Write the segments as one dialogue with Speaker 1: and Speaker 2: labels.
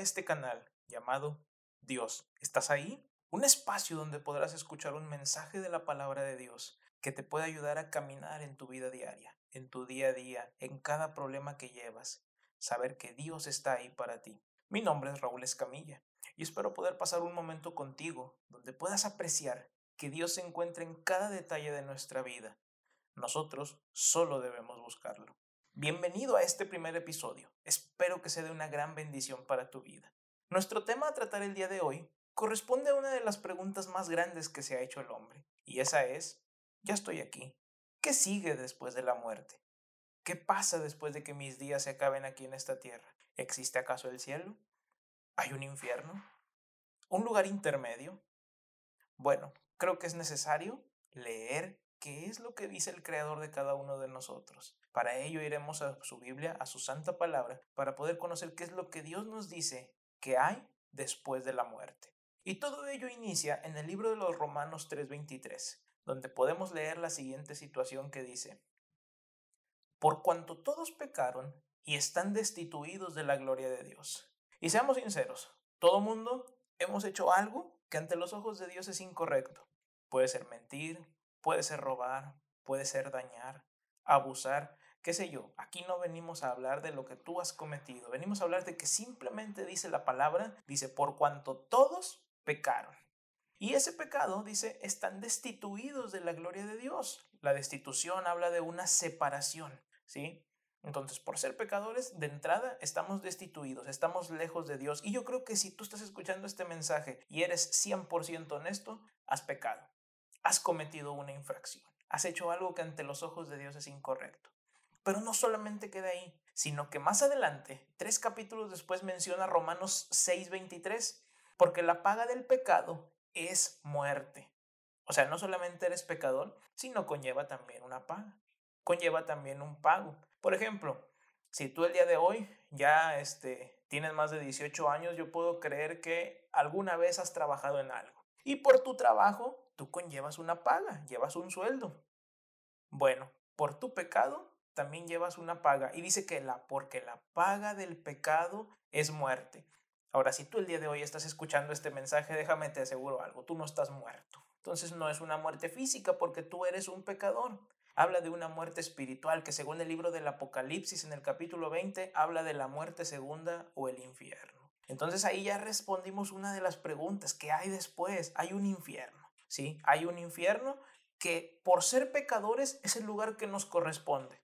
Speaker 1: este canal llamado Dios. ¿Estás ahí? Un espacio donde podrás escuchar un mensaje de la palabra de Dios que te puede ayudar a caminar en tu vida diaria, en tu día a día, en cada problema que llevas. Saber que Dios está ahí para ti. Mi nombre es Raúl Escamilla y espero poder pasar un momento contigo donde puedas apreciar que Dios se encuentra en cada detalle de nuestra vida. Nosotros solo debemos buscarlo. Bienvenido a este primer episodio. Espero que sea de una gran bendición para tu vida. Nuestro tema a tratar el día de hoy corresponde a una de las preguntas más grandes que se ha hecho el hombre, y esa es, ya estoy aquí, ¿qué sigue después de la muerte? ¿Qué pasa después de que mis días se acaben aquí en esta tierra? ¿Existe acaso el cielo? ¿Hay un infierno? ¿Un lugar intermedio? Bueno, creo que es necesario leer qué es lo que dice el Creador de cada uno de nosotros. Para ello iremos a su Biblia, a su santa palabra, para poder conocer qué es lo que Dios nos dice que hay después de la muerte. Y todo ello inicia en el libro de los Romanos 3:23, donde podemos leer la siguiente situación que dice, Por cuanto todos pecaron y están destituidos de la gloria de Dios. Y seamos sinceros, todo mundo hemos hecho algo que ante los ojos de Dios es incorrecto. Puede ser mentir, Puede ser robar, puede ser dañar, abusar, qué sé yo. Aquí no venimos a hablar de lo que tú has cometido, venimos a hablar de que simplemente dice la palabra, dice, por cuanto todos pecaron. Y ese pecado, dice, están destituidos de la gloria de Dios. La destitución habla de una separación, ¿sí? Entonces, por ser pecadores, de entrada estamos destituidos, estamos lejos de Dios. Y yo creo que si tú estás escuchando este mensaje y eres 100% honesto, has pecado has cometido una infracción, has hecho algo que ante los ojos de Dios es incorrecto. Pero no solamente queda ahí, sino que más adelante, tres capítulos después menciona Romanos 6:23, porque la paga del pecado es muerte. O sea, no solamente eres pecador, sino conlleva también una paga, conlleva también un pago. Por ejemplo, si tú el día de hoy ya este, tienes más de 18 años, yo puedo creer que alguna vez has trabajado en algo. Y por tu trabajo tú conllevas una paga, llevas un sueldo. Bueno, por tu pecado también llevas una paga. Y dice que la, porque la paga del pecado es muerte. Ahora, si tú el día de hoy estás escuchando este mensaje, déjame te aseguro algo, tú no estás muerto. Entonces no es una muerte física porque tú eres un pecador. Habla de una muerte espiritual que según el libro del Apocalipsis en el capítulo 20 habla de la muerte segunda o el infierno. Entonces ahí ya respondimos una de las preguntas, ¿qué hay después? Hay un infierno. ¿sí? Hay un infierno que por ser pecadores es el lugar que nos corresponde.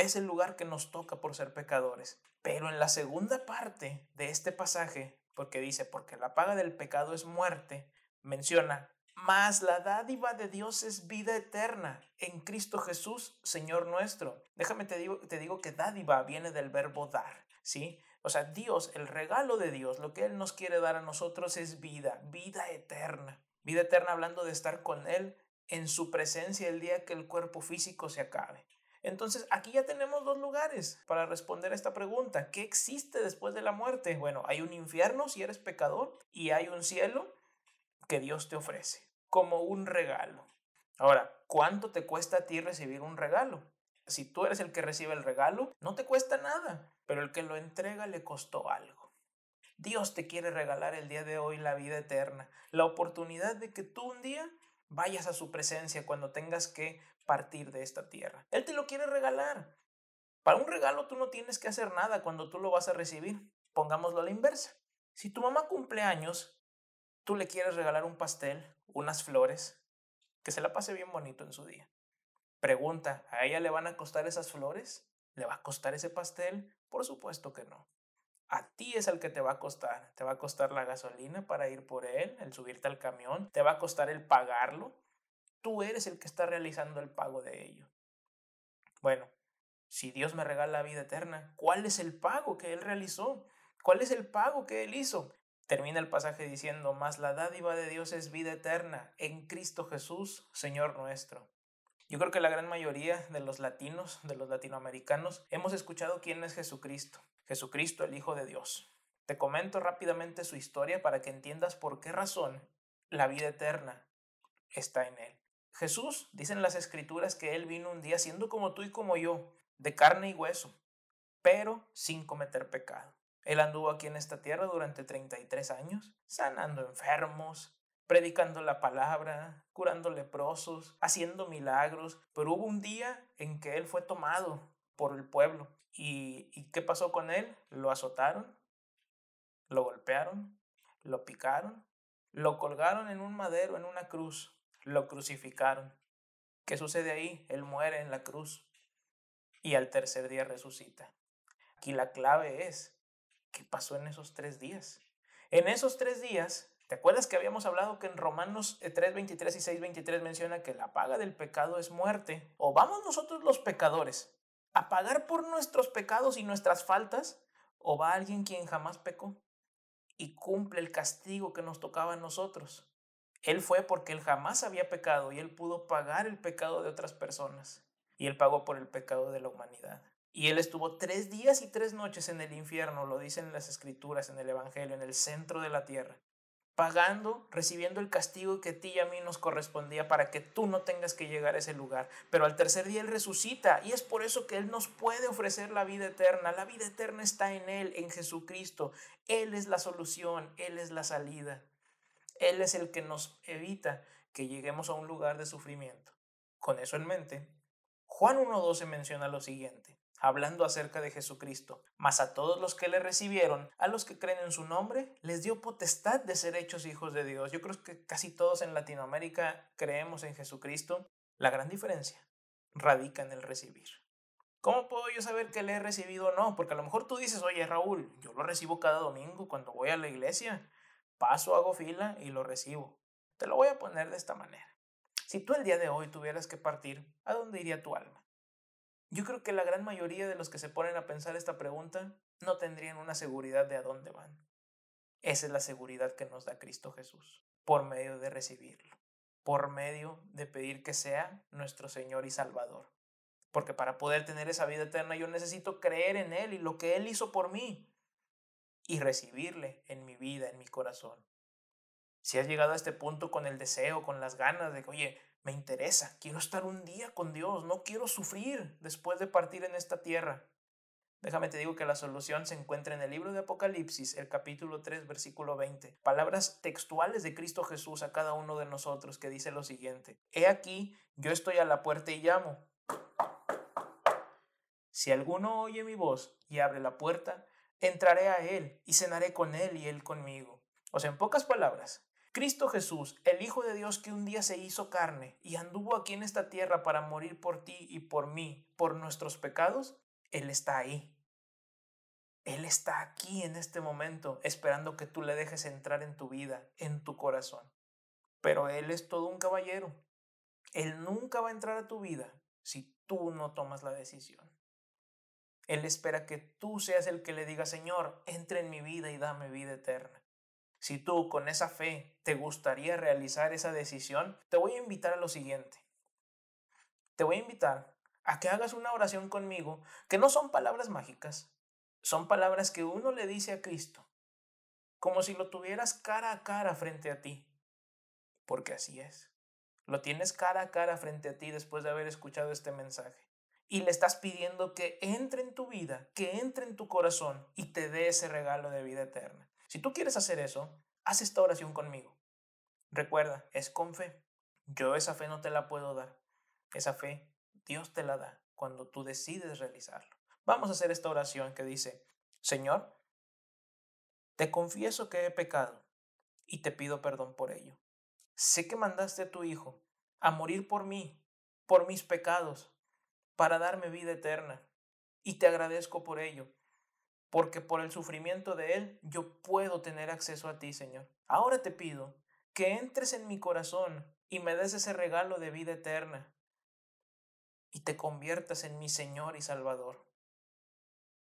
Speaker 1: Es el lugar que nos toca por ser pecadores. Pero en la segunda parte de este pasaje, porque dice, porque la paga del pecado es muerte, menciona, mas la dádiva de Dios es vida eterna en Cristo Jesús, Señor nuestro. Déjame te digo, te digo que dádiva viene del verbo dar, ¿sí? O sea, Dios, el regalo de Dios, lo que Él nos quiere dar a nosotros es vida, vida eterna. Vida eterna hablando de estar con Él en su presencia el día que el cuerpo físico se acabe. Entonces, aquí ya tenemos dos lugares para responder a esta pregunta. ¿Qué existe después de la muerte? Bueno, hay un infierno si eres pecador y hay un cielo que Dios te ofrece como un regalo. Ahora, ¿cuánto te cuesta a ti recibir un regalo? Si tú eres el que recibe el regalo, no te cuesta nada, pero el que lo entrega le costó algo. Dios te quiere regalar el día de hoy la vida eterna, la oportunidad de que tú un día vayas a su presencia cuando tengas que partir de esta tierra. Él te lo quiere regalar. Para un regalo tú no tienes que hacer nada cuando tú lo vas a recibir. Pongámoslo a la inversa. Si tu mamá cumple años, tú le quieres regalar un pastel, unas flores, que se la pase bien bonito en su día. Pregunta, ¿a ella le van a costar esas flores? ¿Le va a costar ese pastel? Por supuesto que no a ti es el que te va a costar. Te va a costar la gasolina para ir por él, el subirte al camión, te va a costar el pagarlo. Tú eres el que está realizando el pago de ello. Bueno, si Dios me regala la vida eterna, ¿cuál es el pago que Él realizó? ¿Cuál es el pago que Él hizo? Termina el pasaje diciendo, más la dádiva de Dios es vida eterna en Cristo Jesús, Señor nuestro. Yo creo que la gran mayoría de los latinos, de los latinoamericanos, hemos escuchado quién es Jesucristo. Jesucristo, el Hijo de Dios. Te comento rápidamente su historia para que entiendas por qué razón la vida eterna está en Él. Jesús, dicen las escrituras que Él vino un día siendo como tú y como yo, de carne y hueso, pero sin cometer pecado. Él anduvo aquí en esta tierra durante 33 años, sanando enfermos, predicando la palabra, curando leprosos, haciendo milagros, pero hubo un día en que Él fue tomado por el pueblo. ¿Y, ¿Y qué pasó con Él? Lo azotaron, lo golpearon, lo picaron, lo colgaron en un madero, en una cruz, lo crucificaron. ¿Qué sucede ahí? Él muere en la cruz y al tercer día resucita. Aquí la clave es, ¿qué pasó en esos tres días? En esos tres días, ¿te acuerdas que habíamos hablado que en Romanos 3, 23 y 6, 23 menciona que la paga del pecado es muerte? ¿O vamos nosotros los pecadores a pagar por nuestros pecados y nuestras faltas? ¿O va alguien quien jamás pecó y cumple el castigo que nos tocaba a nosotros? Él fue porque él jamás había pecado y él pudo pagar el pecado de otras personas. Y él pagó por el pecado de la humanidad. Y él estuvo tres días y tres noches en el infierno, lo dicen las escrituras, en el Evangelio, en el centro de la tierra, pagando, recibiendo el castigo que a ti y a mí nos correspondía para que tú no tengas que llegar a ese lugar. Pero al tercer día Él resucita y es por eso que Él nos puede ofrecer la vida eterna. La vida eterna está en Él, en Jesucristo. Él es la solución, Él es la salida. Él es el que nos evita que lleguemos a un lugar de sufrimiento. Con eso en mente, Juan 1.12 menciona lo siguiente, hablando acerca de Jesucristo. Mas a todos los que le recibieron, a los que creen en su nombre, les dio potestad de ser hechos hijos de Dios. Yo creo que casi todos en Latinoamérica creemos en Jesucristo. La gran diferencia radica en el recibir. ¿Cómo puedo yo saber que le he recibido o no? Porque a lo mejor tú dices, oye Raúl, yo lo recibo cada domingo cuando voy a la iglesia paso, hago fila y lo recibo. Te lo voy a poner de esta manera. Si tú el día de hoy tuvieras que partir, ¿a dónde iría tu alma? Yo creo que la gran mayoría de los que se ponen a pensar esta pregunta no tendrían una seguridad de a dónde van. Esa es la seguridad que nos da Cristo Jesús, por medio de recibirlo, por medio de pedir que sea nuestro Señor y Salvador. Porque para poder tener esa vida eterna yo necesito creer en Él y lo que Él hizo por mí y recibirle en mi vida, en mi corazón. Si has llegado a este punto con el deseo, con las ganas de que, oye, me interesa, quiero estar un día con Dios, no quiero sufrir después de partir en esta tierra. Déjame te digo que la solución se encuentra en el libro de Apocalipsis, el capítulo 3, versículo 20. Palabras textuales de Cristo Jesús a cada uno de nosotros que dice lo siguiente. He aquí, yo estoy a la puerta y llamo. Si alguno oye mi voz y abre la puerta, entraré a Él y cenaré con Él y Él conmigo. O sea, en pocas palabras, Cristo Jesús, el Hijo de Dios que un día se hizo carne y anduvo aquí en esta tierra para morir por ti y por mí, por nuestros pecados, Él está ahí. Él está aquí en este momento, esperando que tú le dejes entrar en tu vida, en tu corazón. Pero Él es todo un caballero. Él nunca va a entrar a tu vida si tú no tomas la decisión. Él espera que tú seas el que le diga, Señor, entre en mi vida y dame vida eterna. Si tú con esa fe te gustaría realizar esa decisión, te voy a invitar a lo siguiente. Te voy a invitar a que hagas una oración conmigo, que no son palabras mágicas, son palabras que uno le dice a Cristo, como si lo tuvieras cara a cara frente a ti, porque así es. Lo tienes cara a cara frente a ti después de haber escuchado este mensaje y le estás pidiendo que entre en tu vida, que entre en tu corazón y te dé ese regalo de vida eterna. Si tú quieres hacer eso, haz esta oración conmigo. Recuerda, es con fe. Yo esa fe no te la puedo dar. Esa fe Dios te la da cuando tú decides realizarlo. Vamos a hacer esta oración que dice, Señor, te confieso que he pecado y te pido perdón por ello. Sé que mandaste a tu Hijo a morir por mí, por mis pecados, para darme vida eterna. Y te agradezco por ello, porque por el sufrimiento de Él yo puedo tener acceso a ti, Señor. Ahora te pido que entres en mi corazón y me des ese regalo de vida eterna y te conviertas en mi Señor y Salvador.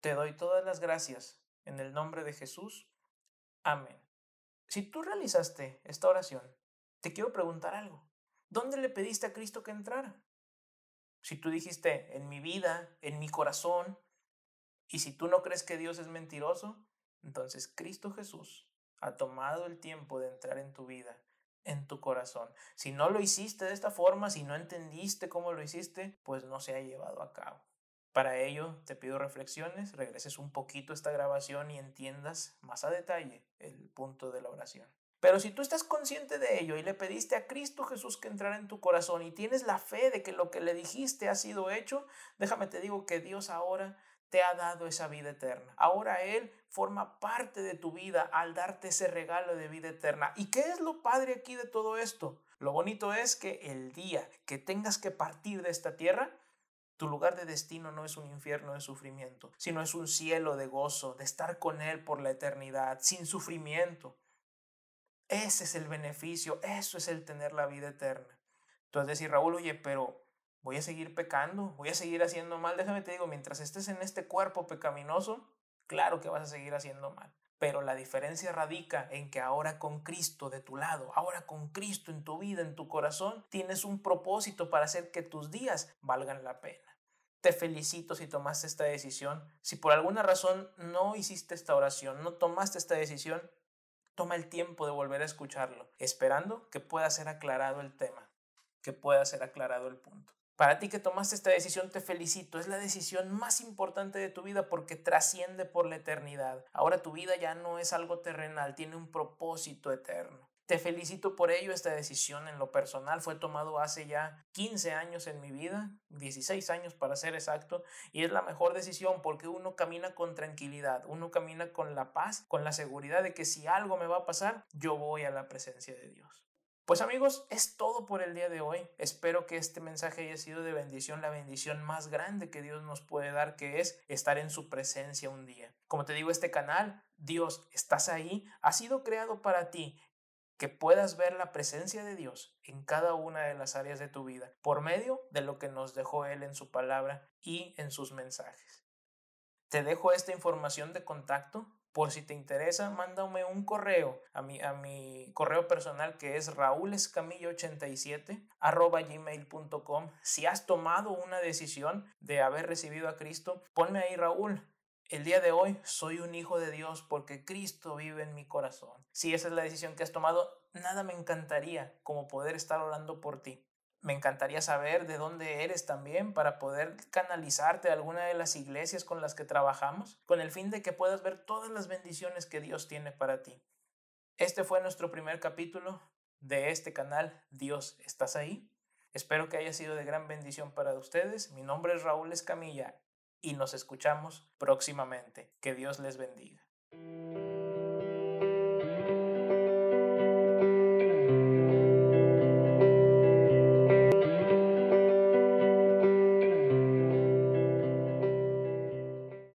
Speaker 1: Te doy todas las gracias en el nombre de Jesús. Amén. Si tú realizaste esta oración, te quiero preguntar algo. ¿Dónde le pediste a Cristo que entrara? Si tú dijiste en mi vida, en mi corazón, y si tú no crees que Dios es mentiroso, entonces Cristo Jesús ha tomado el tiempo de entrar en tu vida, en tu corazón. Si no lo hiciste de esta forma, si no entendiste cómo lo hiciste, pues no se ha llevado a cabo. Para ello te pido reflexiones, regreses un poquito a esta grabación y entiendas más a detalle el punto de la oración. Pero si tú estás consciente de ello y le pediste a Cristo Jesús que entrara en tu corazón y tienes la fe de que lo que le dijiste ha sido hecho, déjame te digo que Dios ahora te ha dado esa vida eterna. Ahora Él forma parte de tu vida al darte ese regalo de vida eterna. ¿Y qué es lo padre aquí de todo esto? Lo bonito es que el día que tengas que partir de esta tierra, tu lugar de destino no es un infierno de sufrimiento, sino es un cielo de gozo, de estar con Él por la eternidad, sin sufrimiento. Ese es el beneficio, eso es el tener la vida eterna. Entonces decir, Raúl, oye, pero voy a seguir pecando, voy a seguir haciendo mal. Déjame te digo, mientras estés en este cuerpo pecaminoso, claro que vas a seguir haciendo mal. Pero la diferencia radica en que ahora con Cristo de tu lado, ahora con Cristo en tu vida, en tu corazón, tienes un propósito para hacer que tus días valgan la pena. Te felicito si tomaste esta decisión. Si por alguna razón no hiciste esta oración, no tomaste esta decisión, Toma el tiempo de volver a escucharlo, esperando que pueda ser aclarado el tema, que pueda ser aclarado el punto. Para ti que tomaste esta decisión te felicito, es la decisión más importante de tu vida porque trasciende por la eternidad. Ahora tu vida ya no es algo terrenal, tiene un propósito eterno. Te felicito por ello, esta decisión en lo personal fue tomado hace ya 15 años en mi vida, 16 años para ser exacto, y es la mejor decisión porque uno camina con tranquilidad, uno camina con la paz, con la seguridad de que si algo me va a pasar, yo voy a la presencia de Dios. Pues amigos, es todo por el día de hoy. Espero que este mensaje haya sido de bendición, la bendición más grande que Dios nos puede dar, que es estar en su presencia un día. Como te digo, este canal, Dios, estás ahí, ha sido creado para ti que puedas ver la presencia de Dios en cada una de las áreas de tu vida por medio de lo que nos dejó Él en su palabra y en sus mensajes. Te dejo esta información de contacto. Por si te interesa, mándame un correo a mi, a mi correo personal que es raulescamillo87 arroba gmail.com. Si has tomado una decisión de haber recibido a Cristo, ponme ahí Raúl el día de hoy soy un hijo de Dios porque Cristo vive en mi corazón. Si esa es la decisión que has tomado, nada me encantaría como poder estar orando por ti. Me encantaría saber de dónde eres también para poder canalizarte a alguna de las iglesias con las que trabajamos, con el fin de que puedas ver todas las bendiciones que Dios tiene para ti. Este fue nuestro primer capítulo de este canal Dios, ¿estás ahí? Espero que haya sido de gran bendición para ustedes. Mi nombre es Raúl Escamilla y nos escuchamos próximamente. Que Dios les bendiga.